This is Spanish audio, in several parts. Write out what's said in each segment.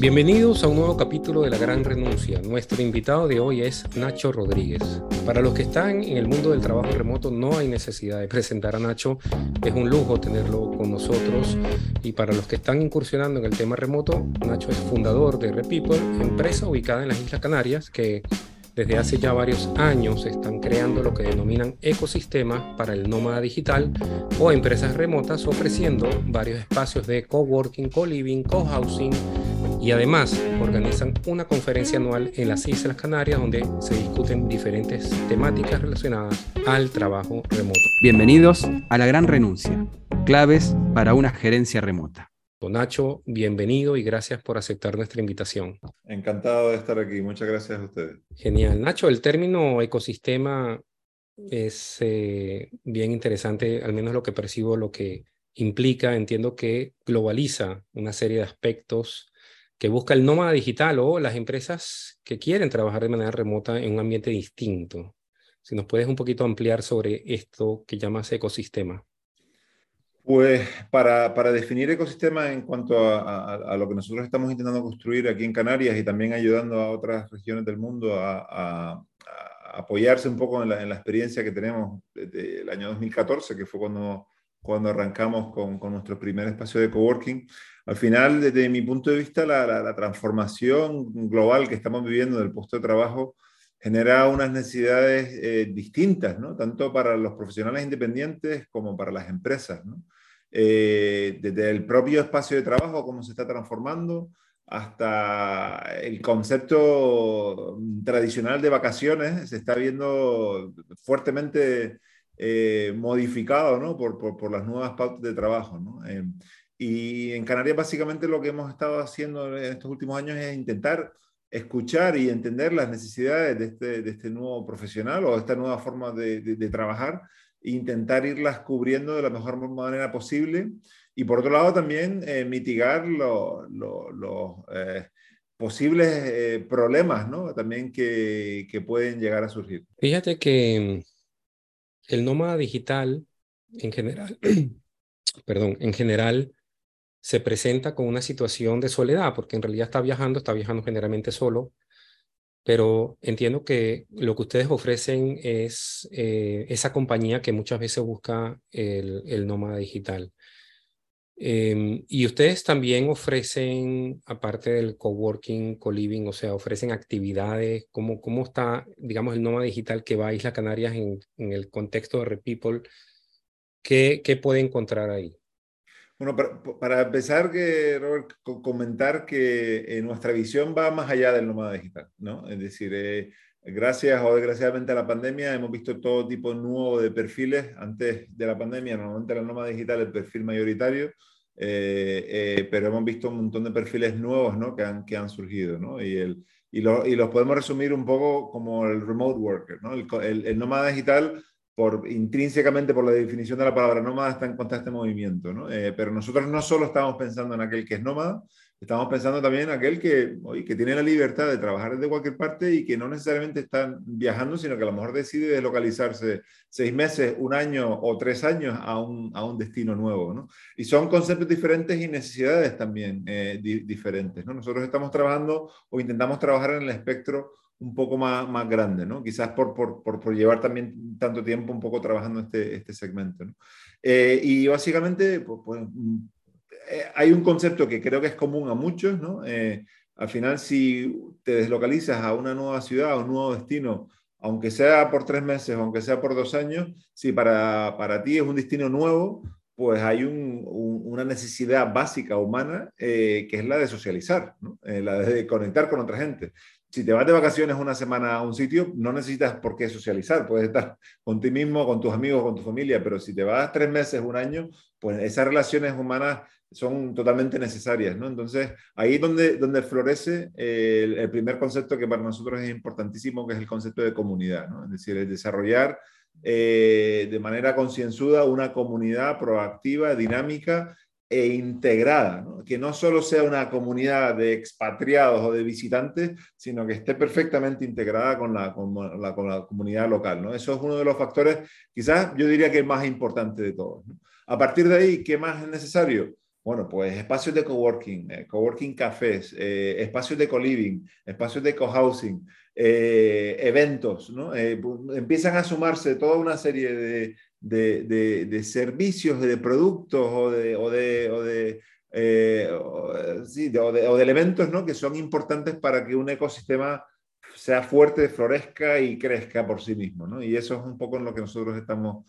Bienvenidos a un nuevo capítulo de La Gran Renuncia. Nuestro invitado de hoy es Nacho Rodríguez. Para los que están en el mundo del trabajo remoto no hay necesidad de presentar a Nacho, es un lujo tenerlo con nosotros. Y para los que están incursionando en el tema remoto, Nacho es fundador de Repeople, empresa ubicada en las Islas Canarias que desde hace ya varios años están creando lo que denominan ecosistemas para el nómada digital o empresas remotas ofreciendo varios espacios de coworking, co-living, co-housing y además organizan una conferencia anual en las Islas Canarias donde se discuten diferentes temáticas relacionadas al trabajo remoto. Bienvenidos a La Gran Renuncia, claves para una gerencia remota. Don Nacho, bienvenido y gracias por aceptar nuestra invitación. Encantado de estar aquí, muchas gracias a ustedes. Genial. Nacho, el término ecosistema es eh, bien interesante, al menos lo que percibo, lo que implica, entiendo que globaliza una serie de aspectos que busca el nómada digital o las empresas que quieren trabajar de manera remota en un ambiente distinto. Si nos puedes un poquito ampliar sobre esto que llamas ecosistema. Pues para, para definir ecosistema en cuanto a, lo que nosotros estamos intentando construir aquí en Canarias y también ayudando a otras regiones del mundo a, apoyarse un poco en la, en la, experiencia que tenemos desde el año 2014, que fue cuando, cuando arrancamos con, con nuestro primer espacio de coworking, al final, desde mi punto de vista, la, transformación global que estamos viviendo del puesto de trabajo genera unas necesidades eh, distintas, ¿no? tanto para los profesionales independientes como para las empresas. ¿no? Eh, desde el propio espacio de trabajo, cómo se está transformando, hasta el concepto tradicional de vacaciones se está viendo fuertemente eh, modificado ¿no? por, por, por, las nuevas pautas de trabajo. ¿no? Y en Canarias básicamente lo que hemos estado haciendo en estos últimos años es intentar escuchar y entender las necesidades de este, de este nuevo profesional o de esta nueva forma de, de, trabajar e intentar irlas cubriendo de la mejor manera posible. Y por otro lado también eh, mitigar los eh, posibles eh, problemas ¿no? también que, que pueden llegar a surgir. Fíjate que el nómada digital en general, perdón, en general se presenta con una situación de soledad, porque en realidad está viajando, está viajando generalmente solo, pero entiendo que lo que ustedes ofrecen es eh, esa compañía que muchas veces busca el, el nómada digital. Em, y ustedes también ofrecen, aparte del coworking, co-living, o sea, ofrecen actividades, ¿cómo, cómo está, digamos, el nómada digital que va a Isla Canarias en, en el contexto de Repeople? ¿Qué, ¿Qué puede encontrar ahí? Bueno, para, empezar, que, Robert, comentar que eh, nuestra visión va más allá del nómada digital, ¿no? Es decir, eh, gracias o desgraciadamente a la pandemia hemos visto todo tipo nuevo de perfiles. Antes de la pandemia, normalmente el nómada digital el perfil mayoritario, eh, pero hemos visto un montón de perfiles nuevos, ¿no? Que han, que han surgido, ¿no? Y, el, y, lo, y los podemos resumir un poco como el remote worker, ¿no? El, el, el nómada digital por, intrínsecamente por la definición de la palabra nómada está en constante movimiento, ¿no? Eh, pero nosotros no solo estamos pensando en aquel que es nómada, estamos pensando también en aquel que, que tiene la libertad de trabajar desde cualquier parte y que no necesariamente está viajando, sino que a lo mejor decide deslocalizarse seis meses, un año o tres años a un, a un destino nuevo, ¿no? Y son conceptos diferentes y necesidades también eh, diferentes, ¿no? Nosotros estamos trabajando o intentamos trabajar en el espectro un poco más, más grande, ¿no? Quizás por, por, por, llevar también tanto tiempo un poco trabajando este, este segmento, ¿no? Eh, y básicamente, pues, pues eh, hay un concepto que creo que es común a muchos, ¿no? Eh, al final, si te deslocalizas a una nueva ciudad, a un nuevo destino, aunque sea por tres meses, aunque sea por dos años, si para, para ti es un destino nuevo, pues hay un, una necesidad básica humana que es la de socializar, ¿no? la de conectar con otra gente si te vas de vacaciones una semana a un sitio, no necesitas por qué socializar, puedes estar con ti mismo, con tus amigos, con tu familia, pero si te vas tres meses, un año, pues esas relaciones humanas son totalmente necesarias, ¿no? Entonces, ahí es donde, donde florece el, primer concepto que para nosotros es importantísimo, que es el concepto de comunidad, ¿no? Es decir, el desarrollar eh, de manera concienzuda una comunidad proactiva, dinámica, e integrada, que no solo sea una comunidad de expatriados o de visitantes, sino que esté perfectamente integrada con la, con la, con la comunidad local. ¿no? Eso es uno de los factores, quizás yo diría que el más importante de todos. A partir de ahí, ¿qué más es necesario? Bueno, pues espacios de coworking, eh, coworking cafés, eh, espacios de co-living, espacios de co-housing, eh, eventos, ¿no? empiezan a sumarse toda una serie de, de, de, servicios, de productos o de, o de, elementos ¿no? que son importantes para que un ecosistema sea fuerte, florezca y crezca por sí mismo. ¿no? Y eso es un poco en lo que nosotros estamos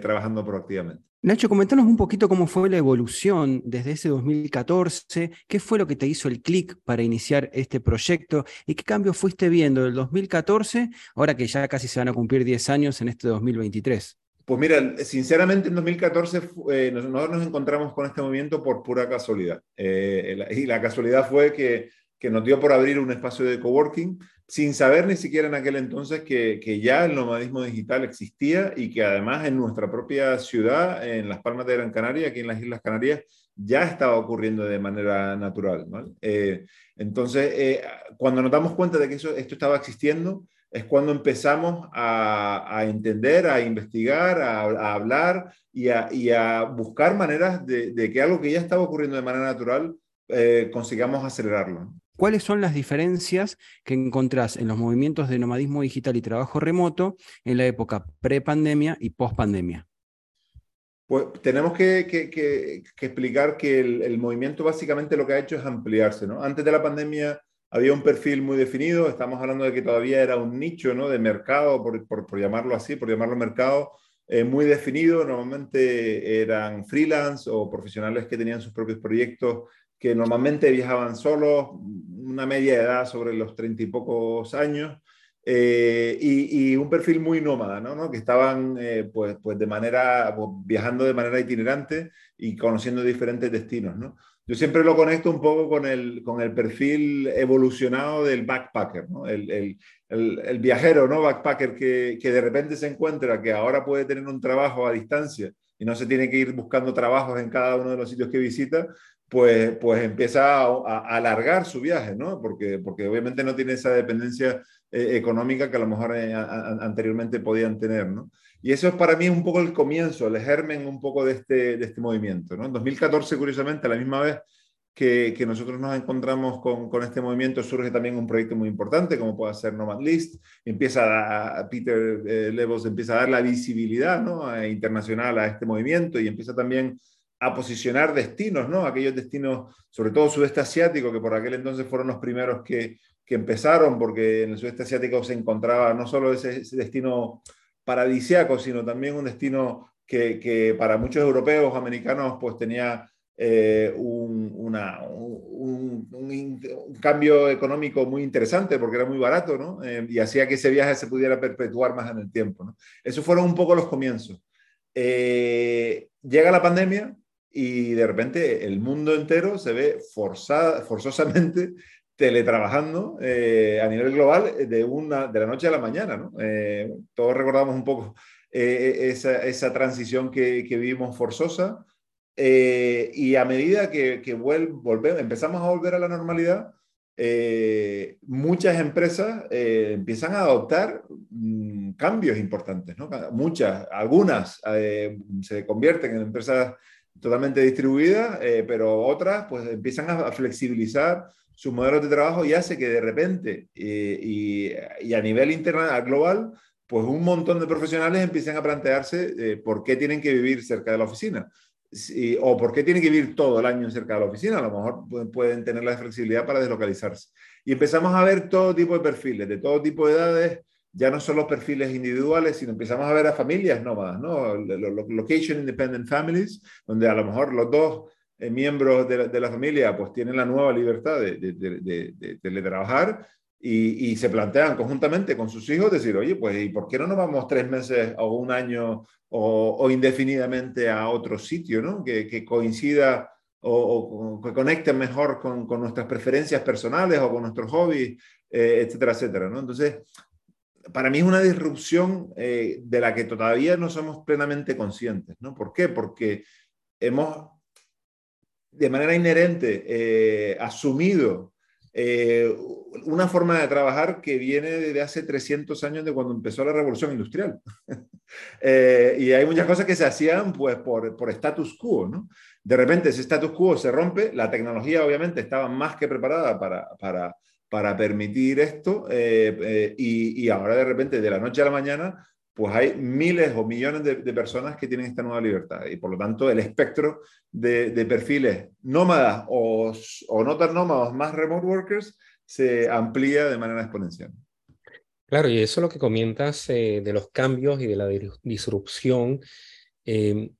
trabajando proactivamente. Nacho, comentanos un poquito cómo fue la evolución desde ese 2014, qué fue lo que te hizo el clic para iniciar este proyecto y qué cambios fuiste viendo del 2014, ahora que ya casi se van a cumplir 10 años en este 2023. Pues mira, sinceramente en 2014 eh, nosotros nos encontramos con este movimiento por pura casualidad. Eh, y la casualidad fue que, que nos dio por abrir un espacio de coworking sin saber ni siquiera en aquel entonces que, que, ya el nomadismo digital existía y que además en nuestra propia ciudad, en las Palmas de Gran Canaria, aquí en las Islas Canarias, ya estaba ocurriendo de manera natural. Eh, entonces, eh, cuando nos damos cuenta de que eso, esto estaba existiendo, es cuando empezamos a, entender, a investigar, a, hablar y, a, buscar maneras de, de, que algo que ya estaba ocurriendo de manera natural eh, consigamos acelerarlo. ¿Cuáles son las diferencias que encontrás en los movimientos de nomadismo digital y trabajo remoto en la época pre-pandemia y post-pandemia? Pues tenemos que, explicar que el, movimiento básicamente lo que ha hecho es ampliarse. ¿no? Antes de la pandemia había un perfil muy definido, estamos hablando de que todavía era un nicho ¿no? de mercado, por, llamarlo así, por llamarlo mercado, eh, muy definido. Normalmente eran freelance o profesionales que tenían sus propios proyectos que normalmente viajaban solos, una media edad sobre los treinta y pocos años, eh, y, un perfil muy nómada, ¿no? que estaban eh, pues, pues de manera, viajando de manera itinerante y conociendo diferentes destinos. ¿no? Yo siempre lo conecto un poco con el, con el perfil evolucionado del backpacker, ¿no? el, el, el, viajero ¿no? backpacker que, que de repente se encuentra que ahora puede tener un trabajo a distancia y no se tiene que ir buscando trabajos en cada uno de los sitios que visita, pues, pues empieza a, alargar su viaje, ¿no? Porque, porque obviamente no tiene esa dependencia eh, económica que a lo mejor eh, anteriormente podían tener, ¿no? Y eso es para mí un poco el comienzo, el germen un poco de este, de este movimiento, ¿no? En 2014, curiosamente, a la misma vez que, nosotros nos encontramos con, este movimiento, surge también un proyecto muy importante, como puede ser Nomad List. Empieza a, Peter eh, empieza a dar la visibilidad ¿no? internacional a este movimiento y empieza también a posicionar destinos, ¿no? Aquellos destinos, sobre todo sudeste asiático, que por aquel entonces fueron los primeros que, que empezaron, porque en el sudeste asiático se encontraba no solo ese, destino paradisiaco, sino también un destino que, que, para muchos europeos, americanos, pues tenía eh, un, cambio económico muy interesante porque era muy barato, ¿no? Eh, y hacía que ese viaje se pudiera perpetuar más en el tiempo, ¿no? Esos fueron un poco los comienzos. Eh, llega la pandemia, y de repente el mundo entero se ve forzada, forzosamente teletrabajando a nivel global de, una, de la noche a la mañana. todos recordamos un poco esa, transición que vivimos forzosa y a medida que, que volvemos, empezamos a volver a la normalidad, muchas empresas empiezan a adoptar mm, cambios importantes. ¿no? Muchas, algunas se convierten en empresas totalmente distribuidas, eh, pero otras pues empiezan a, flexibilizar sus modelos de trabajo y hace que de repente eh, y, y, a nivel interna, global, pues un montón de profesionales empiezan a plantearse eh, por qué tienen que vivir cerca de la oficina. O por qué tienen que vivir todo el año cerca de la oficina, a lo mejor pueden tener la flexibilidad para deslocalizarse. Y empezamos a ver todo tipo de perfiles, de todo tipo de edades, ya no son los perfiles individuales, sino empezamos a ver a familias nómadas, ¿no? Location Independent Families, donde a lo mejor los dos eh, miembros de la, familia pues tienen la nueva libertad de, de, teletrabajar y, y, se plantean conjuntamente con sus hijos decir, oye, pues ¿y por qué no nos vamos tres meses o un año o, indefinidamente a otro sitio, ¿no? Que, que coincida o, que conecte mejor con, con, nuestras preferencias personales o con nuestros hobbies, eh, etcétera, etcétera, ¿no? Entonces, para mí es una disrupción eh, de la que todavía no somos plenamente conscientes. ¿no? ¿Por qué? Porque hemos de manera inherente eh, asumido eh, una forma de trabajar que viene desde hace 300 años de cuando empezó la revolución industrial. y hay muchas cosas que se hacían pues, por, por status quo. ¿no? De repente ese status quo se rompe, la tecnología obviamente estaba más que preparada para, para, para permitir esto eh, eh, y, y, ahora de repente de la noche a la mañana pues hay miles o millones de, personas que tienen esta nueva libertad y por lo tanto el espectro de, de perfiles nómadas o, o no tan nómadas más remote workers se amplía de manera exponencial. Claro, y eso es lo que comentas eh, de los cambios y de la disrupción. Eh,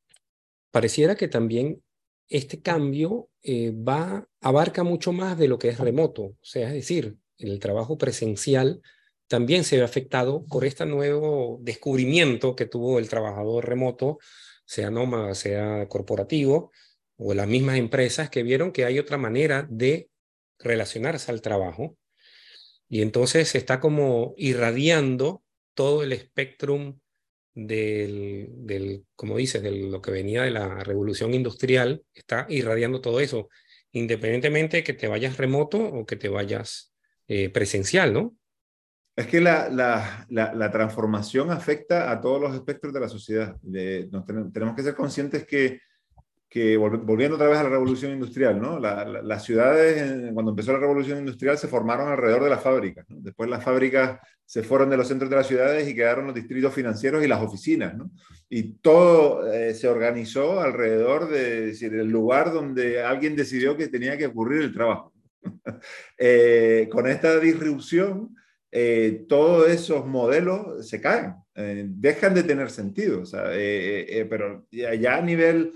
pareciera que también este cambio eh, va, abarca mucho más de lo que es remoto. O sea, es decir, el trabajo presencial también se ve afectado por este nuevo descubrimiento que tuvo el trabajador remoto, sea nómada, sea corporativo, o las mismas empresas que vieron que hay otra manera de relacionarse al trabajo y entonces se está como irradiando todo el espectro del, del, como dices, de lo que venía de la revolución industrial, está irradiando todo eso, independientemente de que te vayas remoto o que te vayas eh, presencial, ¿no? Es que la, la, la, transformación afecta a todos los espectros de la sociedad. tenemos que ser conscientes que que volviendo otra vez a la revolución industrial, ¿no? las ciudades, cuando empezó la revolución industrial, se formaron alrededor de las fábricas. Después las fábricas se fueron de los centros de las ciudades y quedaron los distritos financieros y las oficinas. ¿no? Y todo eh, se organizó alrededor de, decir, del lugar donde alguien decidió que tenía que ocurrir el trabajo. eh, con esta disrupción, eh, todos esos modelos se caen, eh, dejan de tener sentido. O sea, pero ya a nivel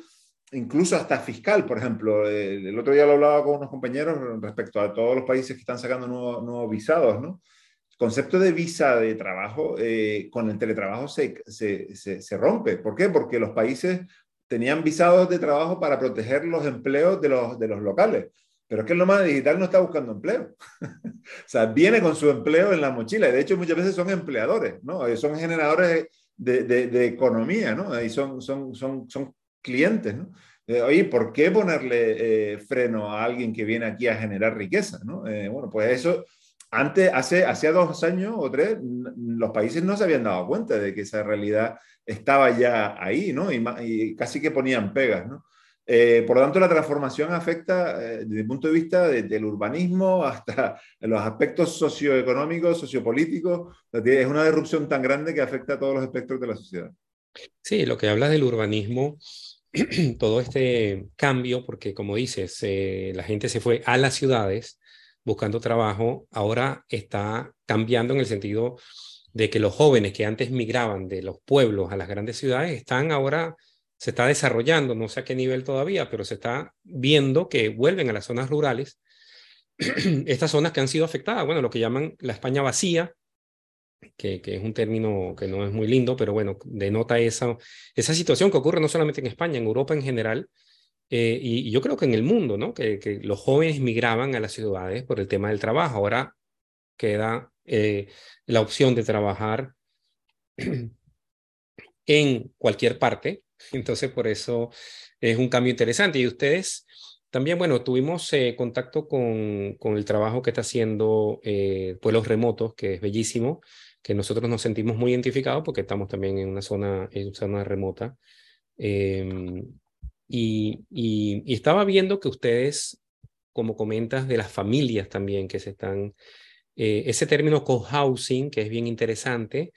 incluso hasta fiscal, por ejemplo. El, otro día lo hablaba con unos compañeros respecto a todos los países que están sacando nuevos, visados, ¿no? El concepto de visa de trabajo eh, con el teletrabajo se, se, se, rompe. ¿Por qué? Porque los países tenían visados de trabajo para proteger los empleos de los, de los locales. Pero es que el nómada digital no está buscando empleo. o sea, viene con su empleo en la mochila. Y de hecho, muchas veces son empleadores, ¿no? Eh, son generadores de, de, economía, ¿no? Y son, son, son, son clientes, ¿no? Eh, oye, ¿por qué ponerle eh, freno a alguien que viene aquí a generar riqueza? ¿no? Eh, bueno, pues eso, antes, hace, hace dos años o tres, los países no se habían dado cuenta de que esa realidad estaba ya ahí, ¿no? Y, casi que ponían pegas, ¿no? Por lo tanto, la transformación afecta desde el punto de vista del urbanismo hasta los aspectos socioeconómicos, sociopolíticos. Es una disrupción tan grande que afecta a todos los espectros de la sociedad. Sí, lo que hablas del urbanismo todo este cambio, porque como dices, eh, la gente se fue a las ciudades buscando trabajo, ahora está cambiando en el sentido de que los jóvenes que antes migraban de los pueblos a las grandes ciudades están ahora, se está desarrollando, no sé a qué nivel todavía, pero se está viendo que vuelven a las zonas rurales, estas zonas que han sido afectadas, bueno, lo que llaman la España vacía, que, es un término que no es muy lindo, pero bueno, denota esa, esa situación que ocurre no solamente en España, en Europa en general, eh, y, yo creo que en el mundo, ¿no? Que, que, los jóvenes migraban a las ciudades por el tema del trabajo. Ahora queda eh, la opción de trabajar en cualquier parte, entonces por eso es un cambio interesante. Y ustedes también, bueno, tuvimos eh, contacto con, con, el trabajo que está haciendo Pueblos Remotos, que es bellísimo que nosotros nos sentimos muy identificados porque estamos también en una zona, en una zona remota. Em, y, y, estaba viendo que ustedes, como comentas, de las familias también que se están, eh, ese término co-housing, que es bien interesante,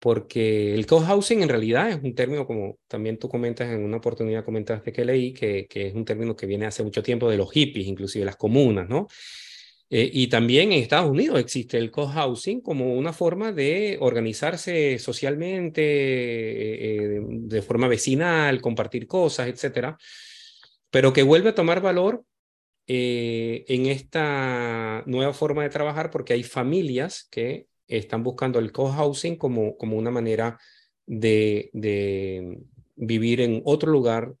porque el co-housing en realidad es un término, como también tú comentas en una oportunidad, comentaste que leí, que, que es un término que viene hace mucho tiempo de los hippies, inclusive las comunas, ¿no? Eh, y también en Estados Unidos existe el co-housing como una forma de organizarse socialmente, eh, eh, de forma vecinal, compartir cosas, etcétera, pero que vuelve a tomar valor en esta nueva forma de trabajar porque hay familias que están buscando el co-housing como, como una manera de, de vivir en otro lugar.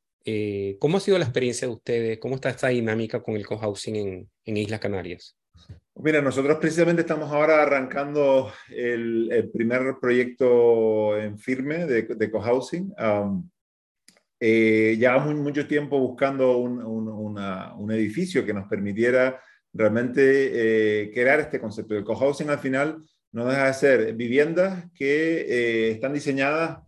¿Cómo ha sido la experiencia de ustedes? ¿Cómo está esta dinámica con el co-housing en, en Islas Canarias? Mira, nosotros precisamente estamos ahora arrancando el, primer proyecto en firme de, de cohousing. Um, eh, llevamos mucho tiempo buscando un, edificio que nos permitiera realmente eh, crear este concepto. El cohousing al final no deja de ser viviendas que eh, están diseñadas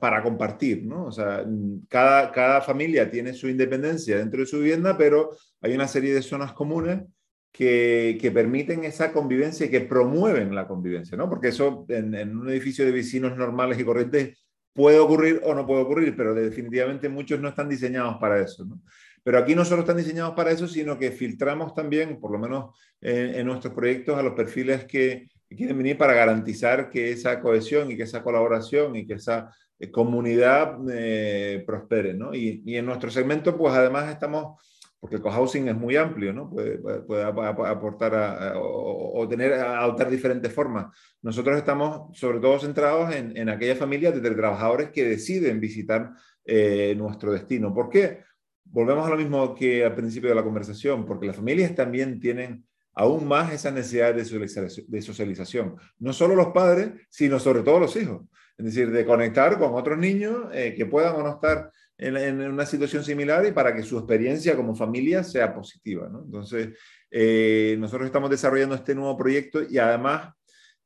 para compartir, ¿no? O sea, cada, cada familia tiene su independencia dentro de su vivienda, pero hay una serie de zonas comunes que, que, permiten esa convivencia y que promueven la convivencia, ¿no? Porque eso en, un edificio de vecinos normales y corrientes puede ocurrir o no puede ocurrir, pero definitivamente muchos no están diseñados para eso, ¿no? Pero aquí no solo están diseñados para eso, sino que filtramos también, por lo menos en, en nuestros proyectos, a los perfiles que, que quieren venir para garantizar que esa cohesión y que esa colaboración y que esa eh, comunidad eh, prospere, ¿no? Y, y, en nuestro segmento, pues además estamos, porque el cohousing es muy amplio, ¿no? Puede, puede aportar a, o, o, tener, a adoptar diferentes formas. Nosotros estamos sobre todo centrados en, en aquellas familias de teletrabajadores que deciden visitar eh, nuestro destino. ¿Por qué? Volvemos a lo mismo que al principio de la conversación, porque las familias también tienen aún más esa necesidad de socialización. No solo los padres, sino sobre todo los hijos. Es decir, de conectar con otros niños eh, que puedan o no estar en, una situación similar y para que su experiencia como familia sea positiva. Entonces, eh, nosotros estamos desarrollando este nuevo proyecto y además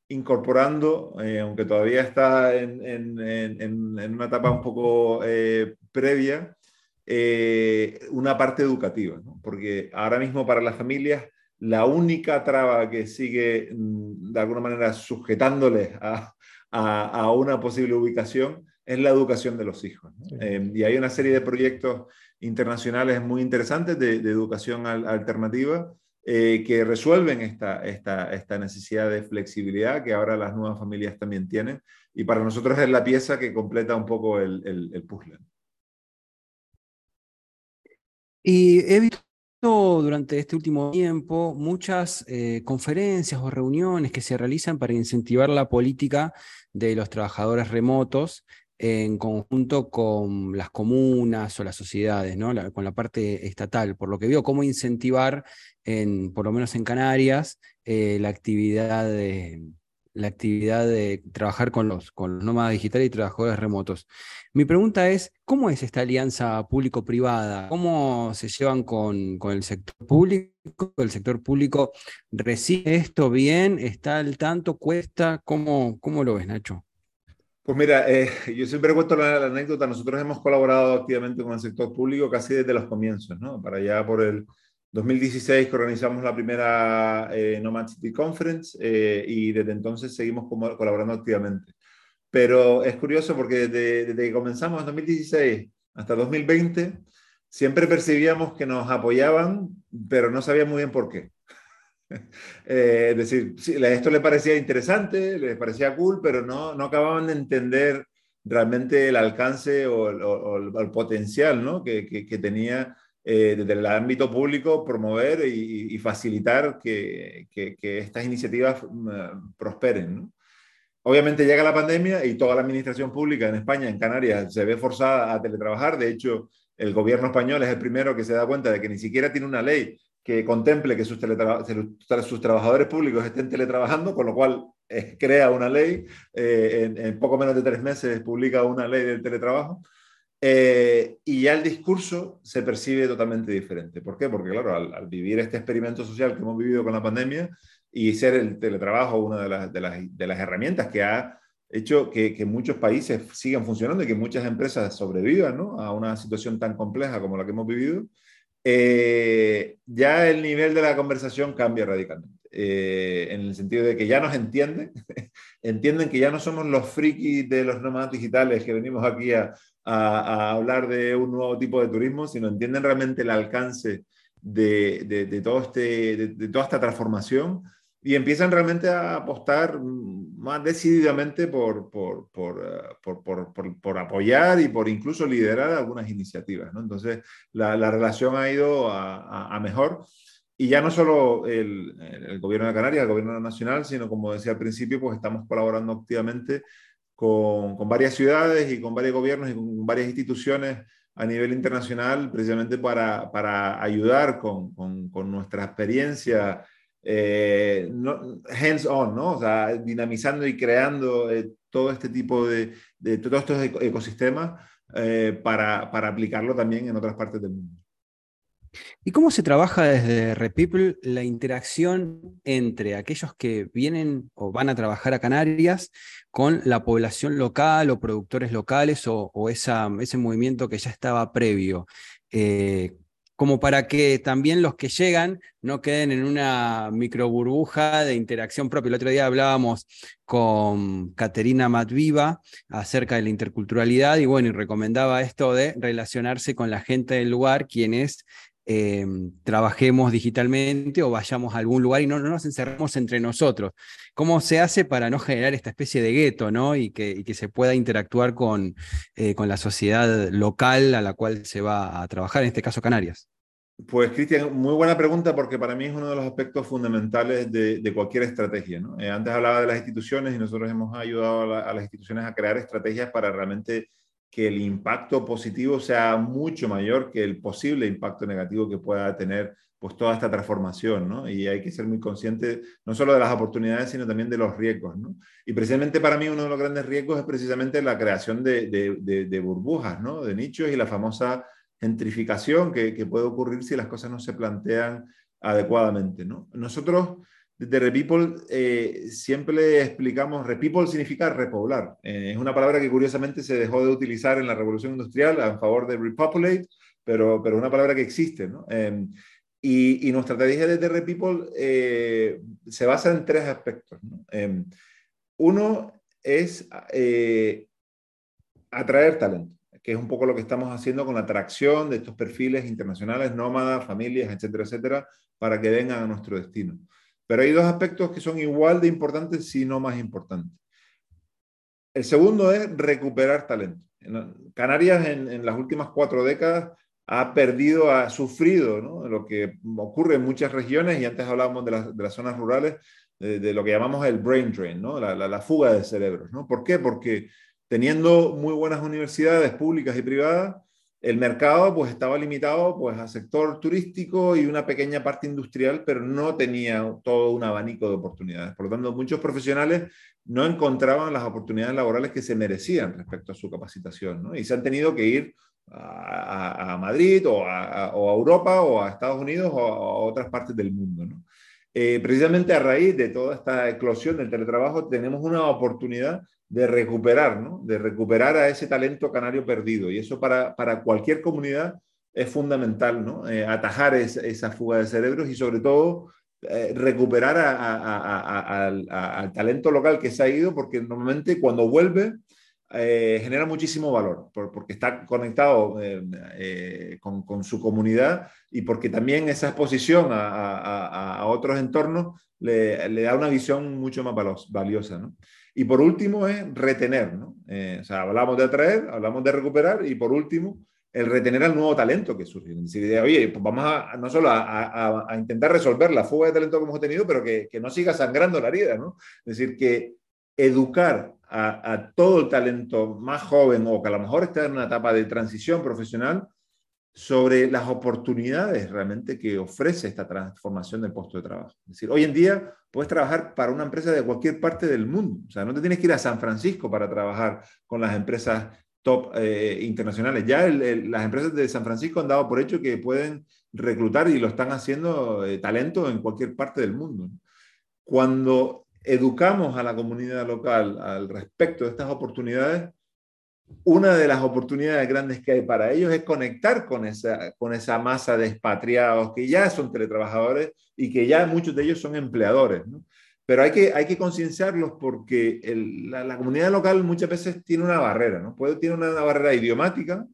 incorporando, eh, aunque todavía está en, una etapa un poco previa, una parte educativa, porque ahora mismo para las familias la única traba que sigue mm, de alguna manera sujetándoles a, a, a una posible ubicación es la educación de los hijos. ¿no? Sí. Eh, y hay una serie de proyectos internacionales muy interesantes de, de educación al, alternativa eh, que resuelven esta, esta, esta, necesidad de flexibilidad que ahora las nuevas familias también tienen. Y para nosotros es la pieza que completa un poco el, el, el puzzle. Y he visto durante este último tiempo muchas eh, conferencias o reuniones que se realizan para incentivar la política de los trabajadores remotos en conjunto con las comunas o las sociedades, ¿no? Con la parte estatal, por lo que veo, cómo incentivar, en, por lo menos en Canarias, eh, la actividad de, la actividad de trabajar con los, con los nómadas digitales y trabajadores remotos. Mi pregunta es, ¿cómo es esta alianza público-privada? ¿Cómo se llevan con, con, el sector público? ¿El sector público recibe esto bien? ¿Está al tanto? ¿Cuesta? ¿Cómo, cómo lo ves, Nacho? Pues mira, eh, yo siempre cuento la, la, anécdota, nosotros hemos colaborado activamente con el sector público casi desde los comienzos, ¿no? Para allá por el 2016 que organizamos la primera eh, Nomad City Conference eh, y desde entonces seguimos como, colaborando activamente. Pero es curioso porque desde, desde, que comenzamos en 2016 hasta 2020 siempre percibíamos que nos apoyaban, pero no sabíamos muy bien por qué. eh, es decir, esto les parecía interesante, les parecía cool, pero no, no acababan de entender realmente el alcance o el, o, o el potencial ¿no? que, que, que tenía eh, desde el ámbito público promover y, y facilitar que, que, que, estas iniciativas uh, prosperen. ¿no? Obviamente llega la pandemia y toda la administración pública en España, en Canarias, se ve forzada a teletrabajar. De hecho, el gobierno español es el primero que se da cuenta de que ni siquiera tiene una ley que contemple que sus, sus trabajadores públicos estén teletrabajando, con lo cual eh, crea una ley, eh, en, en, poco menos de tres meses publica una ley del teletrabajo. Eh, y ya el discurso se percibe totalmente diferente. ¿Por qué? Porque, claro, al, al, vivir este experimento social que hemos vivido con la pandemia y ser el teletrabajo una de las, de las, de las herramientas que ha hecho que, que, muchos países sigan funcionando y que muchas empresas sobrevivan ¿no? a una situación tan compleja como la que hemos vivido, eh, ya el nivel de la conversación cambia radicalmente. Eh, en el sentido de que ya nos entienden, entienden que ya no somos los frikis de los nómadas digitales que venimos aquí a, a, hablar de un nuevo tipo de turismo, sino entienden realmente el alcance de, de, todo este, de, toda esta transformación y empiezan realmente a apostar más decididamente por, por, por, por, apoyar y por incluso liderar algunas iniciativas. ¿no? Entonces, la, la, relación ha ido a, a, mejor. Y ya no solo el, el, gobierno de Canarias, el gobierno nacional, sino como decía al principio, pues estamos colaborando activamente con, varias ciudades y con varios gobiernos y con varias instituciones a nivel internacional precisamente para, para ayudar con, con, nuestra experiencia eh, hands-on, ¿no? O sea, dinamizando y creando eh, todo este tipo de, de todos estos ecosistemas eh, para, para aplicarlo también en otras partes del mundo. ¿Y cómo se trabaja desde Repeople la interacción entre aquellos que vienen o van a trabajar a Canarias con la población local o productores locales o, ese movimiento que ya estaba previo? Eh, como para que también los que llegan no queden en una micro burbuja de interacción propia. El otro día hablábamos con Caterina Matviva acerca de la interculturalidad y bueno, y recomendaba esto de relacionarse con la gente del lugar, quienes Em, trabajemos digitalmente o vayamos a algún lugar y no, nos encerremos entre nosotros. ¿Cómo se hace para no generar esta especie de gueto ¿no? y, que, se pueda interactuar con, eh, con la sociedad local a la cual se va a trabajar, en este caso Canarias? Pues Cristian, muy buena pregunta porque para mí es uno de los aspectos fundamentales de, cualquier estrategia. ¿no? Eh, antes hablaba de las instituciones y nosotros hemos ayudado a, las instituciones a crear estrategias para realmente que el impacto positivo sea mucho mayor que el posible impacto negativo que pueda tener pues toda esta transformación, ¿no? Y hay que ser muy consciente no solo de las oportunidades, sino también de los riesgos, ¿no? Y precisamente para mí uno de los grandes riesgos es precisamente la creación de, de, burbujas, ¿no? De nichos y la famosa gentrificación que, que, puede ocurrir si las cosas no se plantean adecuadamente, ¿no? Nosotros de Repeople eh, siempre explicamos, Repeople significa repoblar. Eh, es una palabra que curiosamente se dejó de utilizar en la revolución industrial a favor de repopulate, pero, pero una palabra que existe. ¿no? Em, y, nuestra estrategia de The People eh, se basa en tres aspectos. Em, uno es atraer talento, que es un poco lo que estamos haciendo con la atracción de estos perfiles internacionales, nómadas, familias, etcétera, etcétera, para que vengan a nuestro destino. Pero hay dos aspectos que son igual de importantes, si no más importantes. El segundo es recuperar talento. Canarias en, las últimas cuatro décadas ha perdido, ha sufrido lo que ocurre en muchas regiones, y antes hablábamos de, las, zonas rurales, de, lo que llamamos el brain drain, ¿no? la, fuga de cerebros. ¿no? ¿Por qué? Porque teniendo muy buenas universidades públicas y privadas, el mercado pues estaba limitado pues a sector turístico y una pequeña parte industrial, pero no tenía todo un abanico de oportunidades. Por lo tanto, muchos profesionales no encontraban las oportunidades laborales que se merecían respecto a su capacitación. Y se han tenido que ir a, Madrid o a, Europa o a Estados Unidos o a, otras partes del mundo. Eh, precisamente a raíz de toda esta eclosión del teletrabajo tenemos una oportunidad de recuperar, de recuperar a ese talento canario perdido. Y eso para, para cualquier comunidad es fundamental, ¿no? Eh, atajar esa fuga de cerebros y sobre todo eh, recuperar al talento local que se ha ido, porque normalmente cuando vuelve eh, genera muchísimo valor, porque está conectado con, con, su comunidad y porque también esa exposición a, otros entornos le, le, da una visión mucho más valiosa. Y por último es retener. Eh, hablamos de atraer, hablamos de recuperar y por último el retener al nuevo talento que surge. Es decir, oye, pues vamos no solo a, intentar resolver la fuga de talento que hemos tenido, pero que, que no siga sangrando la herida, ¿no? Es decir, que educar a, todo el talento más joven o que a lo mejor está en una etapa de transición profesional sobre las oportunidades realmente que ofrece esta transformación del puesto de trabajo. Es decir, hoy en día puedes trabajar para una empresa de cualquier parte del mundo. O sea, no te tienes que ir a San Francisco para trabajar con las empresas top eh, internacionales. Ya las empresas de San Francisco han dado por hecho que pueden reclutar y lo están haciendo eh, talento en cualquier parte del mundo. Cuando educamos a la comunidad local al respecto de estas oportunidades, una de las oportunidades grandes que hay para ellos es conectar con esa, con esa masa de expatriados que ya son teletrabajadores y que ya muchos de ellos son empleadores. Pero hay que, hay que concienciarlos porque la, comunidad local muchas veces tiene una barrera, ¿no? Puede, tiene una, barrera idiomática,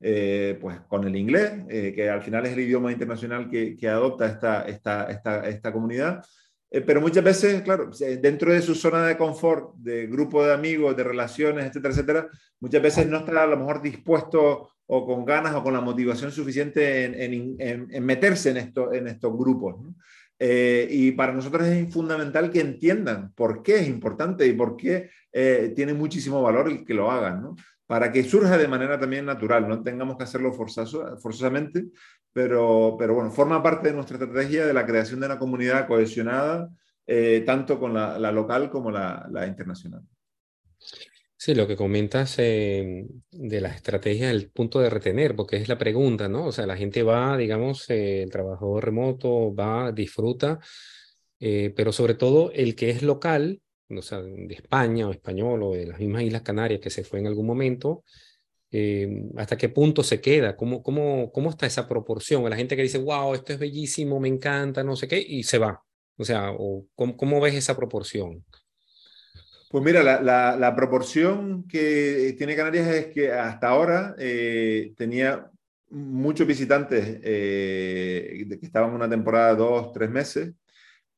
eh, pues con el inglés, eh, que al final es el idioma internacional que, que adopta esta, esta, esta, esta comunidad, eh, pero muchas veces, claro, dentro de su zona de confort, de grupo de amigos, de relaciones, etcétera, etcétera, muchas veces no está a lo mejor dispuesto o con ganas o con la motivación suficiente en, meterse en, esto, en estos grupos. Eh, y para nosotros es fundamental que entiendan por qué es importante y por qué eh, tiene muchísimo valor el que lo hagan, ¿no? Para que surja de manera también natural, no tengamos que hacerlo forzosamente, pero, pero bueno, forma parte de nuestra estrategia de la creación de una comunidad cohesionada, eh, tanto con la, local como la, internacional. Sí, lo que comentas eh, de la estrategia, el punto de retener, porque es la pregunta, ¿no? O sea, la gente va, digamos, eh, el trabajador remoto va, disfruta, pero sobre todo el que es local, o sea, de España o español o de las mismas Islas Canarias que se fue en algún momento, ¿hasta qué punto se queda? ¿Cómo, cómo, ¿Cómo está esa proporción? La gente que dice, wow, esto es bellísimo, me encanta, no sé qué, y se va. O sea, o, ¿cómo, ¿cómo ves esa proporción? Pues mira, la, proporción que tiene Canarias es que hasta ahora eh, tenía muchos visitantes eh, que estaban una temporada dos, tres meses,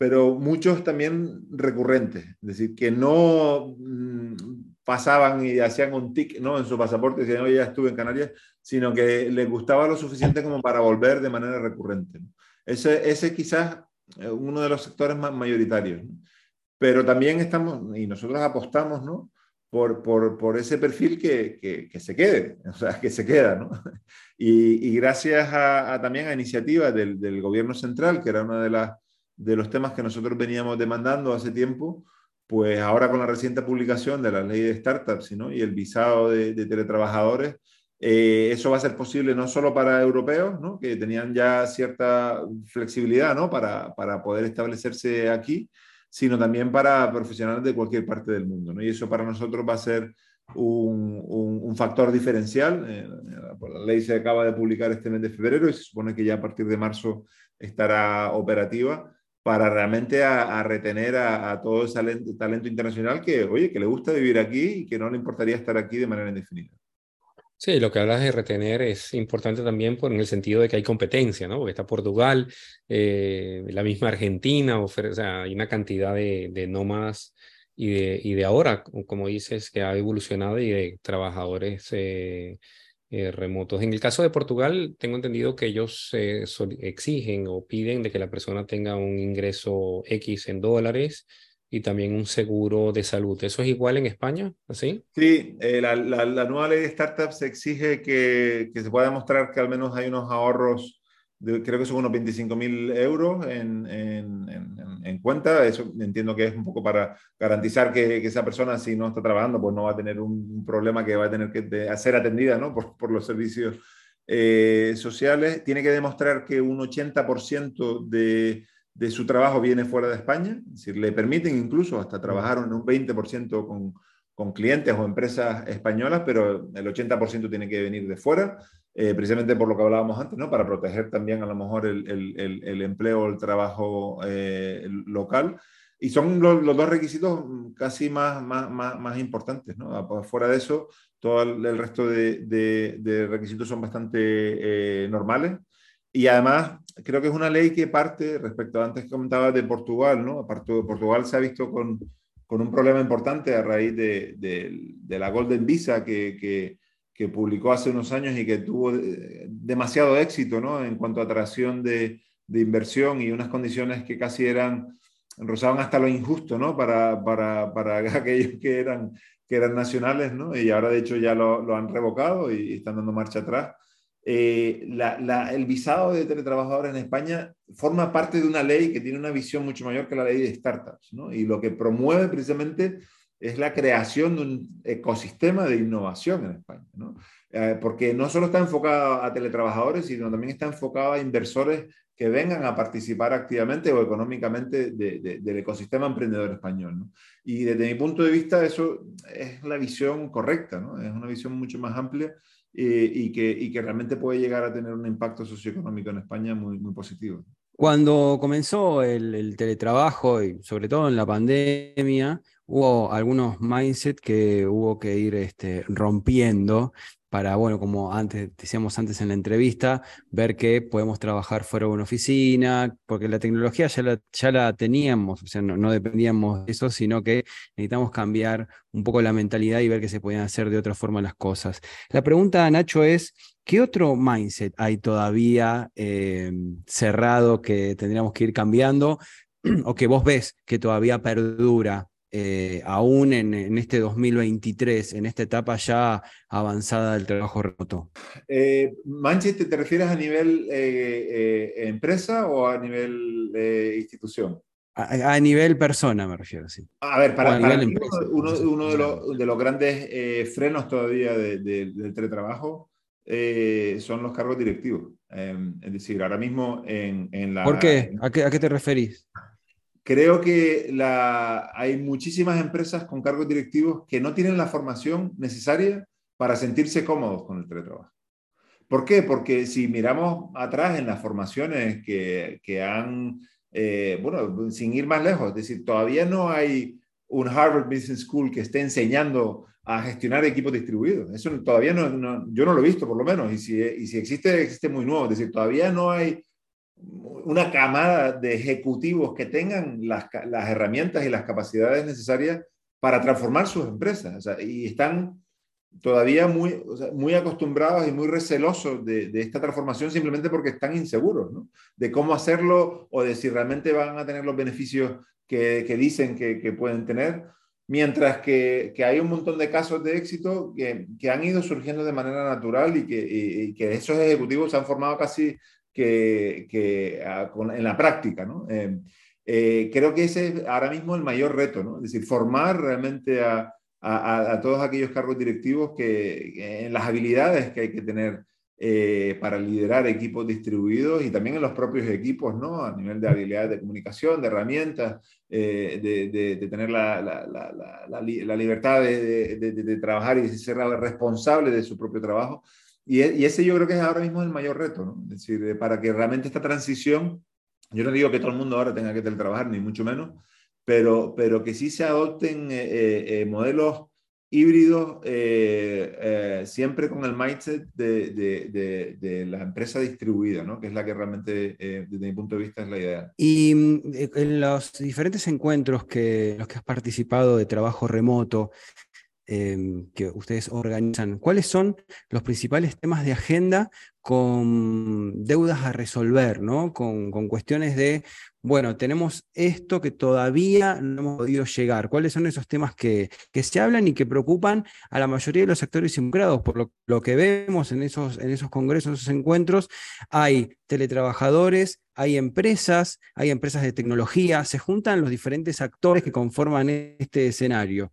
pero muchos también recurrentes, es decir, que no mm, pasaban y hacían un tic ¿no? en su pasaporte decían, oye, ya estuve en Canarias, sino que les gustaba lo suficiente como para volver de manera recurrente. Ese, ese quizás es uno de los sectores más mayoritarios. Pero también estamos, y nosotros apostamos, ¿no? Por, por, por ese perfil que, que, se quede, o sea, que se queda, ¿no? Y, y gracias a, también a iniciativas del, del, gobierno central, que era uno de, las, de los temas que nosotros veníamos demandando hace tiempo, pues ahora con la reciente publicación de la ley de startups ¿no? y el visado de, teletrabajadores, eh, eso va a ser posible no solo para europeos, ¿no? que tenían ya cierta flexibilidad ¿no? para, para poder establecerse aquí, sino también para profesionales de cualquier parte del mundo. ¿no? Y eso para nosotros va a ser un, un, factor diferencial. Eh, la ley se acaba de publicar este mes de febrero y se supone que ya a partir de marzo estará operativa para realmente a, retener a, a, todo ese talento, talento internacional que, oye, que le gusta vivir aquí y que no le importaría estar aquí de manera indefinida. Sí, lo que hablas de retener es importante también por, en el sentido de que hay competencia, ¿no? Porque está Portugal, eh, la misma Argentina, o sea, hay una cantidad de, de nómadas y de, y de ahora, como dices, que ha evolucionado y de trabajadores eh, eh, remotos. En el caso de Portugal, tengo entendido que ellos exigen o piden de que la persona tenga un ingreso X en dólares y también un seguro de salud. ¿Eso es igual en España? ¿Así? Sí, eh, la, la, nueva ley de startups exige que, que, se pueda demostrar que al menos hay unos ahorros, de, creo que son unos 25 mil euros en, en, en, cuenta. Eso entiendo que es un poco para garantizar que, que, esa persona, si no está trabajando, pues no va a tener un, problema que va a tener que ser atendida ¿no? por, por los servicios eh, sociales. Tiene que demostrar que un 80% de de su trabajo viene fuera de España, es decir, le permiten incluso hasta trabajar en un 20% con, con, clientes o empresas españolas, pero el 80% tiene que venir de fuera, eh, precisamente por lo que hablábamos antes, ¿no? para proteger también a lo mejor el, el, el, empleo o el trabajo eh, local. Y son los, dos requisitos casi más, más, más, más importantes. ¿no? Fuera de eso, todo el, resto de, de, requisitos son bastante eh, normales. Y además, creo que es una ley que parte, respecto a antes que comentaba de Portugal, ¿no? Aparte Portugal se ha visto con, con un problema importante a raíz de, de, la Golden Visa que, que, publicó hace unos años y que tuvo eh, demasiado éxito, ¿no? En cuanto a atracción de, inversión y unas condiciones que casi eran, rozaban hasta lo injusto, ¿no? Para, para, para aquellos que eran, que eran nacionales, ¿no? Y ahora de hecho ya lo, lo han revocado y están dando marcha atrás. Eh, el visado de teletrabajadores en España forma parte de una ley que tiene una visión mucho mayor que la ley de startups, ¿no? Y lo que promueve precisamente es la creación de un ecosistema de innovación en España, ¿no? Eh, porque no solo está enfocado a teletrabajadores, sino también está enfocado a inversores que vengan a participar activamente o económicamente del ecosistema emprendedor español. ¿no? Y desde mi punto de vista eso es la visión correcta, ¿no? es una visión mucho más amplia eh, y, que, realmente puede llegar a tener un impacto socioeconómico en España muy, muy positivo. Cuando comenzó el, teletrabajo y sobre todo en la pandemia, hubo algunos mindset que hubo que ir este, rompiendo para, bueno, como decíamos antes en la entrevista, ver que podemos trabajar fuera de una oficina, porque la tecnología ya la, ya la teníamos, o sea, no, dependíamos de eso, sino que necesitamos cambiar un poco la mentalidad y ver que se podían hacer de otra forma las cosas. La pregunta, Nacho, es, ¿qué otro mindset hay todavía eh, cerrado que tendríamos que ir cambiando? o que vos ves que todavía perdura eh, aún en, este 2023, en esta etapa ya avanzada del trabajo remoto? Eh, Manchester, ¿te refieres a nivel eh, empresa o a nivel institución? A, nivel persona, me refiero, sí. A ver, para, uno, uno, de, los, de, los, grandes eh, frenos todavía del teletrabajo eh, son los cargos directivos. Em, es decir, ahora mismo en, en la... ¿Por qué? ¿A qué, a qué te referís? Creo que la, hay muchísimas empresas con cargos directivos que no tienen la formación necesaria para sentirse cómodos con el teletrabajo. ¿Por qué? Porque si miramos atrás en las formaciones que, que han, eh, bueno, sin ir más lejos, es decir, todavía no hay un Harvard Business School que esté enseñando a gestionar equipos distribuidos. Eso todavía no, yo no lo he visto, por lo menos, y si, y si existe, existe muy nuevo. Es decir, todavía no hay una camada de ejecutivos que tengan las, herramientas y las capacidades necesarias para transformar sus empresas. y están todavía muy, muy acostumbrados y muy recelosos de, esta transformación simplemente porque están inseguros de cómo hacerlo o de si realmente van a tener los beneficios que, dicen que, pueden tener. Mientras que, hay un montón de casos de éxito que, que han ido surgiendo de manera natural y que, y que esos ejecutivos se han formado casi que, que ah, en la práctica. ¿no? Eh, eh, creo que ese es ahora mismo el mayor reto, ¿no? es decir, formar realmente a, a, a todos aquellos cargos directivos que, en las habilidades que hay que tener eh, para liderar equipos distribuidos y también en los propios equipos, ¿no? A nivel de habilidades de comunicación, de herramientas, de, de, de, tener la, la, la, la libertad de, trabajar y ser responsable de su propio trabajo. Y, e, y, ese yo creo que es ahora mismo el mayor reto, ¿no? Es decir, para que realmente esta transición, yo no digo que todo el mundo ahora tenga que teletrabajar, ni mucho menos, pero, pero que sí se adopten eh, eh, eh, modelos híbridos, siempre con el mindset de, de, de, la empresa distribuida, ¿no? que es la que realmente, desde mi punto de vista, es la idea. Y mm, en los diferentes encuentros que los que has participado de trabajo remoto, Em, que ustedes organizan, ¿cuáles son los principales temas de agenda con deudas a resolver, ¿no? con, cuestiones de, bueno, tenemos esto que todavía no hemos podido llegar. ¿Cuáles son esos temas que, que se hablan y que preocupan a la mayoría de los actores involucrados? Por lo, lo, que vemos en esos, en esos congresos, esos encuentros, hay teletrabajadores, hay empresas, hay empresas de tecnología, se juntan los diferentes actores que conforman este escenario.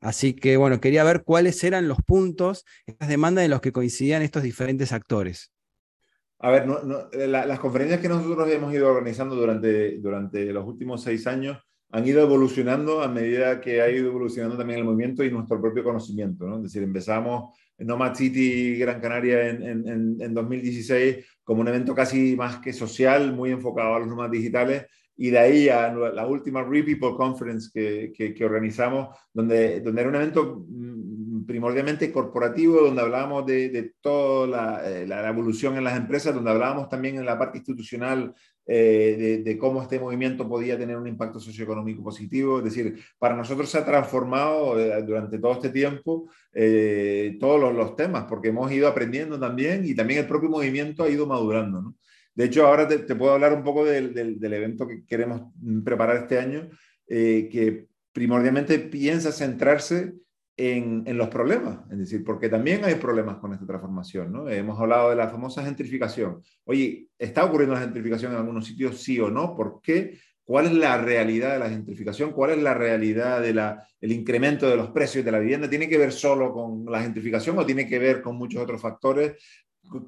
Así que, bueno, quería ver cuáles eran los puntos, estas demandas en los que coincidían estos diferentes actores. A ver, las conferencias que nosotros hemos ido organizando durante, durante los últimos seis años han ido evolucionando a medida que ha ido evolucionando también el movimiento y nuestro propio conocimiento. ¿no? Es decir, empezamos Nomad City Gran Canaria en, en, en, 2016 como un evento casi más que social, muy enfocado a los nómadas digitales y de ahí a la última Repeople Conference que, que, organizamos, donde, donde era un evento mm, primordialmente corporativo, donde hablábamos de, de toda eh, la, la, evolución en las empresas, donde hablábamos también en la parte institucional eh, de, de, cómo este movimiento podía tener un impacto socioeconómico positivo. Es decir, para nosotros se ha transformado eh, durante todo este tiempo todos los, los, temas, porque hemos ido aprendiendo también y también el propio movimiento ha ido madurando. ¿no? De hecho, ahora te, puedo hablar un poco del, evento que queremos preparar este año, eh, que primordialmente piensa centrarse en, los problemas, es decir, porque también hay problemas con esta transformación, ¿no? Hemos hablado de la famosa gentrificación. Oye, ¿está ocurriendo la gentrificación en algunos sitios, sí o no? ¿Por qué? ¿Cuál es la realidad de la gentrificación? ¿Cuál es la realidad del el incremento de los precios de la vivienda? ¿Tiene que ver solo con la gentrificación o tiene que ver con muchos otros factores?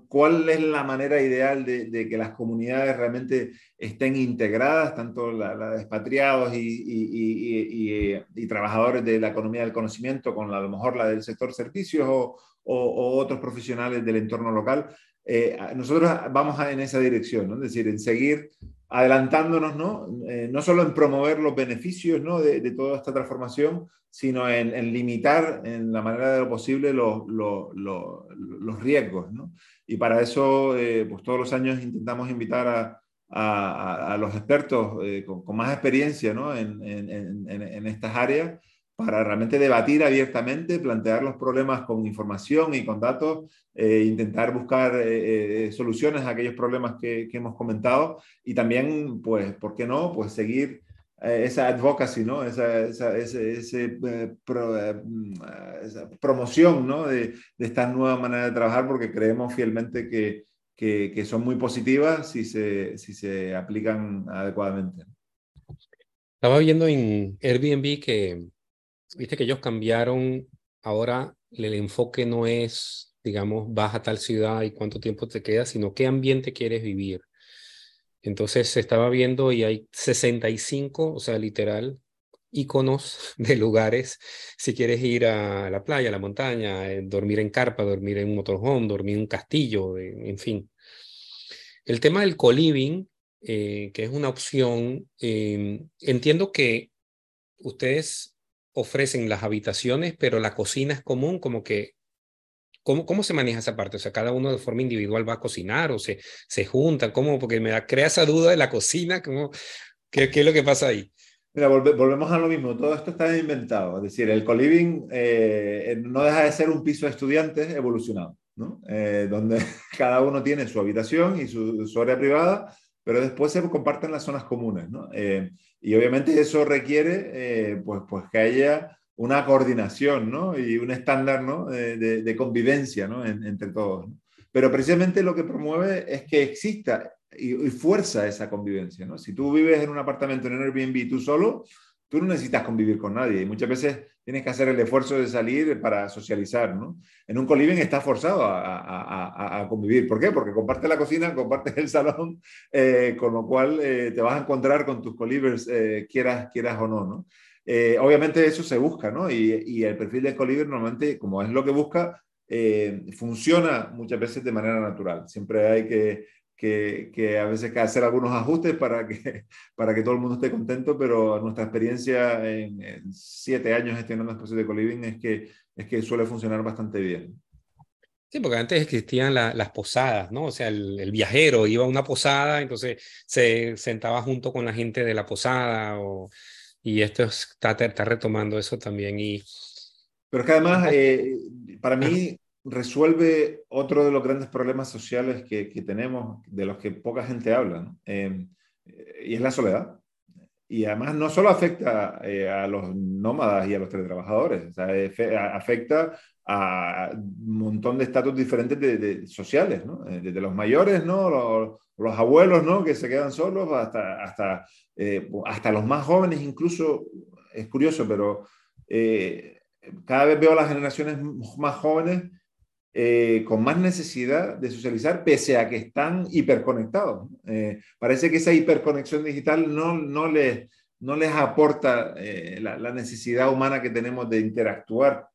Cuál es la manera ideal de, que las comunidades realmente estén integradas, tanto los la expatriados y, trabajadores de la economía del conocimiento, con la, a lo mejor la del sector servicios o, otros profesionales del entorno local. Eh, nosotros vamos en esa dirección, ¿no? es decir, en seguir adelantándonos, ¿no? Eh, no solo en promover los beneficios ¿no? de, toda esta transformación, sino en, limitar en la manera de lo posible los, los, los, riesgos. ¿no? Y para eso, eh, pues todos los años intentamos invitar a, a, a los expertos eh, con, con, más experiencia ¿no? en, en, en, estas áreas para realmente debatir abiertamente, plantear los problemas con información y con datos, eh, intentar buscar eh, eh, soluciones a aquellos problemas que, hemos comentado y también, pues, ¿por qué no? Pues seguir eh, esa advocacy, ¿no? Esa, esa, mm, esa promoción, ¿no? De, de, esta nueva manera de trabajar porque creemos fielmente que, que, que son muy positivas si se, si se aplican adecuadamente. Estaba viendo en Airbnb que, viste que ellos cambiaron, ahora el enfoque no es, digamos, vas a tal ciudad y cuánto tiempo te queda, sino qué ambiente quieres vivir. Entonces se estaba viendo y hay 65, o sea, literal, iconos de lugares, si quieres ir a la playa, a la montaña, eh, dormir en carpa, dormir en un motorhome, dormir en un castillo, en fin. El tema del co-living, eh, que es una opción, em, entiendo que ustedes ofrecen las habitaciones, pero la cocina es común, como que, ¿cómo, cómo se maneja esa parte? O sea, cada uno de forma individual va a cocinar o se, se juntan, ¿cómo? Porque me da, crea esa duda de la cocina, ¿cómo, qué, ¿qué es lo que pasa ahí? Mira, volvemos a lo mismo, todo esto está inventado, es decir, el co-living eh, no deja de ser un piso de estudiantes evolucionado, ¿no? Eh, donde cada uno tiene su habitación y su, su, área privada, pero después se comparten las zonas comunes, ¿no? Eh, y obviamente eso requiere pues, pues que haya una coordinación ¿no? y un estándar ¿no? de, de, convivencia ¿no? entre todos. ¿no? Pero precisamente lo que promueve es que exista y, fuerza esa convivencia. ¿no? Si tú vives en un apartamento en un Airbnb tú solo, tú no necesitas convivir con nadie y muchas veces tienes que hacer el esfuerzo de salir para socializar. ¿no? En un co-living estás forzado a, convivir. ¿Por qué? Porque compartes la cocina, compartes el salón, eh, con lo cual eh, te vas a encontrar con tus co-livers, eh, quieras, quieras o no. ¿no? Obviamente eso se busca, ¿no? Y, y el perfil de co-liver normalmente, como es lo que busca, funciona muchas veces de manera natural. Siempre hay que que, a veces hay que hacer algunos ajustes para que, para que todo el mundo esté contento, pero nuestra experiencia en, siete años gestionando espacios de coliving es que, es que suele funcionar bastante bien. Sí, porque antes existían las posadas, ¿no? O sea, el, viajero iba a una posada, entonces se sentaba junto con la gente de la posada, o, y esto está, está retomando eso también. Y... Pero es que además, eh, para mí, resuelve otro de los grandes problemas sociales que, tenemos, de los que poca gente habla, em, y es la soledad. Y además no solo afecta eh, a los nómadas y a los teletrabajadores, afecta a un montón de estatus diferentes de, sociales, ¿no? Eh, desde los mayores, ¿no? Los, los, abuelos, ¿no? Que se quedan solos, hasta, hasta, eh, hasta los más jóvenes, incluso, es curioso, pero cada vez veo a las generaciones más jóvenes eh, con más necesidad de socializar, pese a que están hiperconectados. Eh, parece que esa hiperconexión digital no, no, les, no les aporta eh, la, necesidad humana que tenemos de interactuar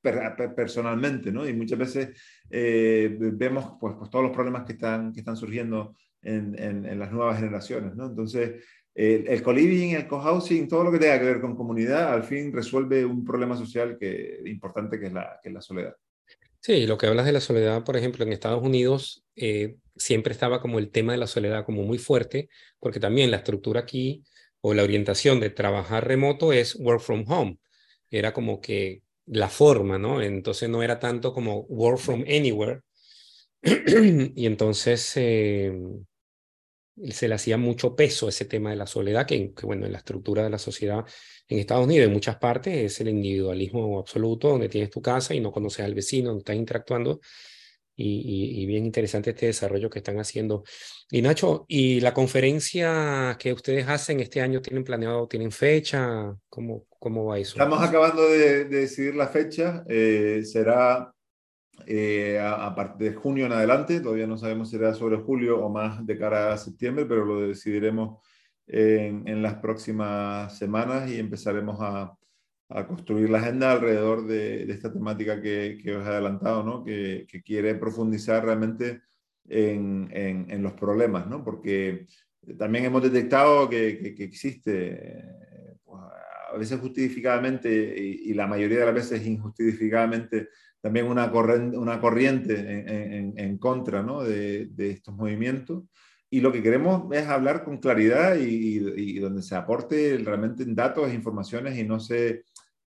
personalmente, ¿no? Y muchas veces vemos pues, pues, todos los problemas que están, que están surgiendo en, en, las nuevas generaciones, ¿no? Entonces, el, el co-living, el co-housing, todo lo que tenga que ver con comunidad, al fin resuelve un problema social que, importante que es la, que es la soledad. Sí, lo que hablas de la soledad, por ejemplo, en Estados Unidos eh, siempre estaba como el tema de la soledad como muy fuerte, porque también la estructura aquí o la orientación de trabajar remoto es work from home. Era como que la forma, ¿no? Entonces no era tanto como work from anywhere. y entonces eh, se le hacía mucho peso ese tema de la soledad, que, que, bueno, en la estructura de la sociedad en Estados Unidos, en muchas partes, es el individualismo absoluto, donde tienes tu casa y no conoces al vecino, donde estás interactuando. Y, y, bien interesante este desarrollo que están haciendo. Y Nacho, ¿y la conferencia que ustedes hacen este año tienen planeado, tienen fecha? ¿Cómo, cómo va eso? Estamos acabando de, de decidir la fecha. Eh, será eh, a, partir de junio en adelante. Todavía no sabemos si será sobre julio o más de cara a septiembre, pero lo decidiremos en, las próximas semanas y empezaremos a, construir la agenda alrededor de, esta temática que, os he adelantado, ¿no? que, quiere profundizar realmente en, los problemas, ¿no? porque también hemos detectado que, existe, pues, a veces justificadamente y, la mayoría de las veces injustificadamente, también una una corriente en, contra ¿no? de, de estos movimientos y lo que queremos es hablar con claridad y, donde se aporte realmente en datos informaciones y no se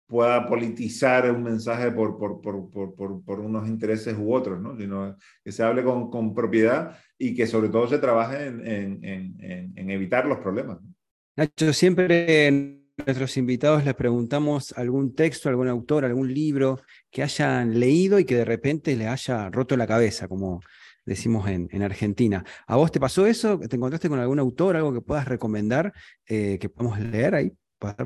pueda politizar un mensaje por, por, por, por unos intereses u otros, ¿no? sino que se hable con, con, propiedad y que sobre todo se trabaje en, en, en, evitar los problemas. Nacho, siempre nuestros invitados les preguntamos algún texto, algún autor, algún libro que hayan leído y que de repente les haya roto la cabeza, como decimos en, en, Argentina. ¿A vos te pasó eso? ¿Te encontraste con algún autor, algo que puedas recomendar eh, que podamos leer ahí?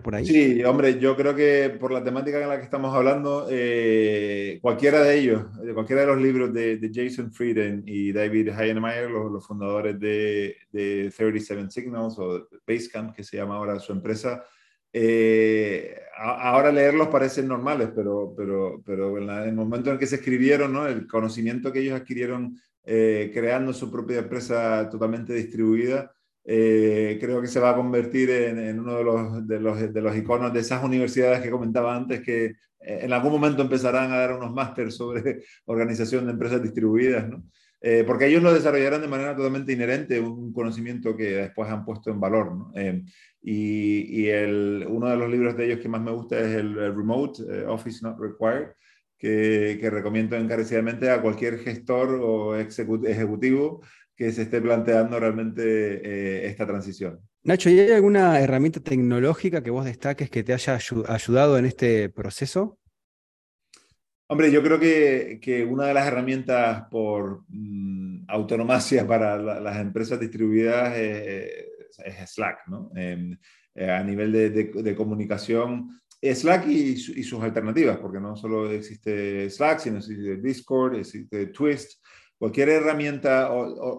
por ahí? Sí, hombre, yo creo que por la temática en la que estamos hablando, eh, cualquiera de ellos, cualquiera de los libros de, Jason Frieden y David Heinemeier, los, fundadores de, de, 37 Signals o Basecamp, que se llama ahora su empresa, eh, ahora leerlos parecen normales, pero, pero, pero en, el momento en que se escribieron, ¿no? el conocimiento que ellos adquirieron eh, creando su propia empresa totalmente distribuida, eh, creo que se va a convertir en, uno de los, de, los, de los, iconos de esas universidades que comentaba antes, que eh, en algún momento empezarán a dar unos másteres sobre organización de empresas distribuidas, ¿no? Eh, porque ellos lo desarrollaron de manera totalmente inherente, un conocimiento que después han puesto en valor. ¿no? y, y el, uno de los libros de ellos que más me gusta es el, Remote Office Not Required, que, que, recomiendo encarecidamente a cualquier gestor o ejecutivo que se esté planteando realmente eh, esta transición. Nacho, ¿y hay alguna herramienta tecnológica que vos destaques que te haya ayudado en este proceso? Hombre, yo creo que, que una de las herramientas por mm, autonomacia para las empresas distribuidas es, Slack, ¿no? Em, eh, a nivel de, de, comunicación, Slack y, y, sus alternativas, porque no solo existe Slack, sino existe Discord, existe Twist, cualquier herramienta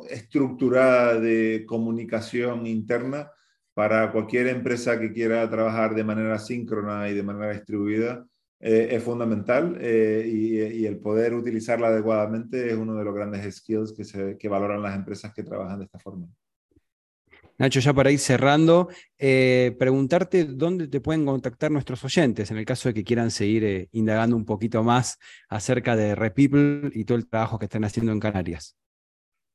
estructurada de comunicación interna para cualquier empresa que quiera trabajar de manera síncrona y de manera distribuida eh, es fundamental eh, y, el poder utilizarla adecuadamente es uno de los grandes skills que, se, que valoran las empresas que trabajan de esta forma. Nacho, ya para ir cerrando, eh, preguntarte dónde te pueden contactar nuestros oyentes en el caso de que quieran seguir eh, indagando un poquito más acerca de Repeople y todo el trabajo que están haciendo en Canarias.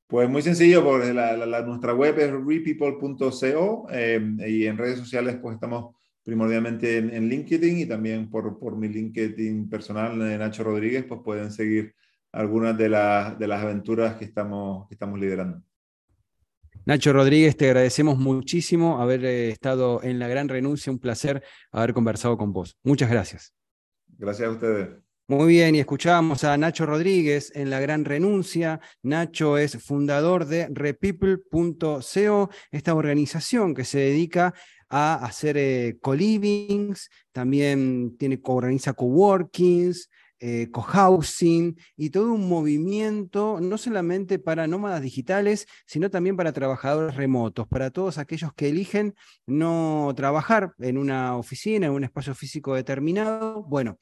Pues muy sencillo, porque nuestra web es repeople.co eh, y en redes sociales pues estamos primordialmente en, LinkedIn y también por, por, mi LinkedIn personal, Nacho Rodríguez, pues pueden seguir algunas de, de las aventuras que estamos, que estamos liderando. Nacho Rodríguez, te agradecemos muchísimo haber eh, estado en la gran renuncia, un placer haber conversado con vos. Muchas gracias. Gracias a ustedes. Muy bien, y escuchábamos a Nacho Rodríguez en La Gran Renuncia. Nacho es fundador de repeople.co, esta organización que se dedica a hacer eh, co-livings, también tiene, organiza coworkings, eh, cohousing y todo un movimiento, no solamente para nómadas digitales, sino también para trabajadores remotos, para todos aquellos que eligen no trabajar en una oficina, en un espacio físico determinado. Bueno,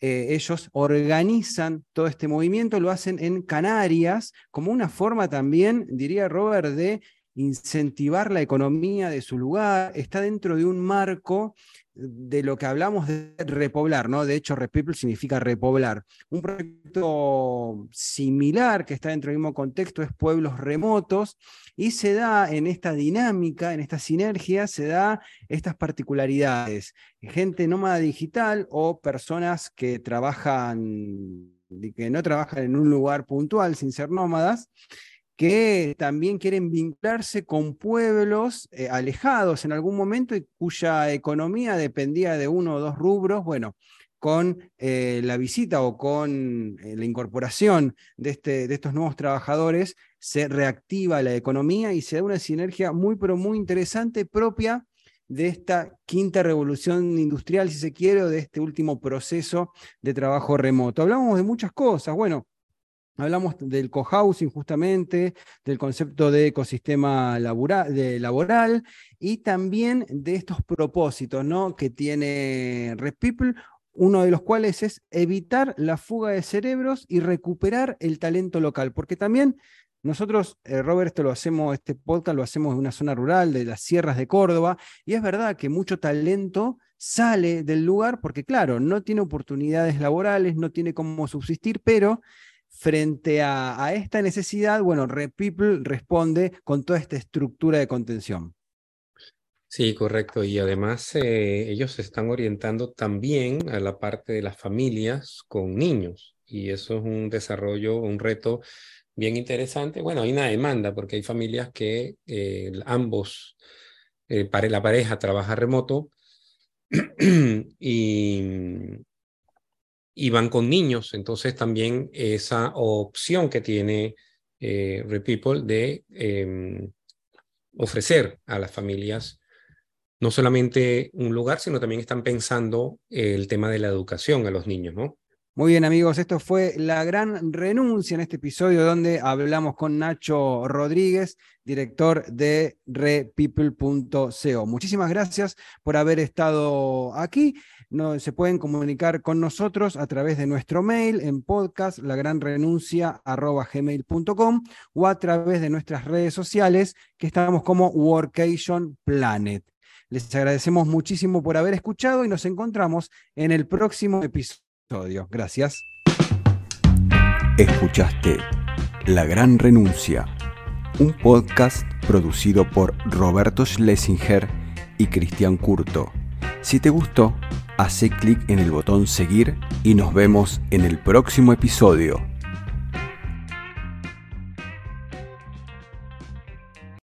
eh, ellos organizan todo este movimiento, lo hacen en Canarias como una forma también, diría Robert, de incentivar la economía de su lugar, está dentro de un marco de lo que hablamos de repoblar, ¿no? De hecho, Repeople significa repoblar. Un proyecto similar que está dentro del mismo contexto es Pueblos Remotos y se da en esta dinámica, en esta sinergia, se da estas particularidades. Gente nómada digital o personas que trabajan, que no trabajan en un lugar puntual sin ser nómadas, que también quieren vincularse con pueblos eh, alejados en algún momento y cuya economía dependía de uno o dos rubros. Bueno, con eh, la visita o con eh, la incorporación de, este, de estos nuevos trabajadores, se reactiva la economía y se da una sinergia muy, pero muy interesante propia de esta quinta revolución industrial, si se quiere, o de este último proceso de trabajo remoto. Hablamos de muchas cosas. Bueno, Hablamos del cohousing justamente, del concepto de ecosistema laboral y también de estos propósitos ¿no? que tiene Red People, uno de los cuales es evitar la fuga de cerebros y recuperar el talento local, porque también nosotros, eh, Robert, esto lo hacemos, este podcast lo hacemos en una zona rural de las sierras de Córdoba, y es verdad que mucho talento sale del lugar porque, claro, no tiene oportunidades laborales, no tiene cómo subsistir, pero frente a, esta necesidad, bueno, Repeople responde con toda esta estructura de contención. Sí, correcto. Y además eh, ellos se están orientando también a la parte de las familias con niños. Y eso es un desarrollo, un reto bien interesante. Bueno, hay una demanda porque hay familias que eh, ambos, eh, la pareja trabaja remoto y, y van con niños. Entonces también esa opción que tiene eh, Repeople de em, ofrecer a las familias no solamente un lugar, sino también están pensando el tema de la educación a los niños, ¿no? Muy bien amigos, esto fue La Gran Renuncia en este episodio donde hablamos con Nacho Rodríguez, director de repeople.co. Muchísimas gracias por haber estado aquí. No, se pueden comunicar con nosotros a través de nuestro mail en podcast lagranrenuncia.gmail.com o a través de nuestras redes sociales que estamos como Workation Planet. Les agradecemos muchísimo por haber escuchado y nos encontramos en el próximo episodio. Gracias. Escuchaste La Gran Renuncia, un podcast producido por Roberto Schlesinger y Cristian Curto. Si te gustó, hace clic en el botón seguir y nos vemos en el próximo episodio.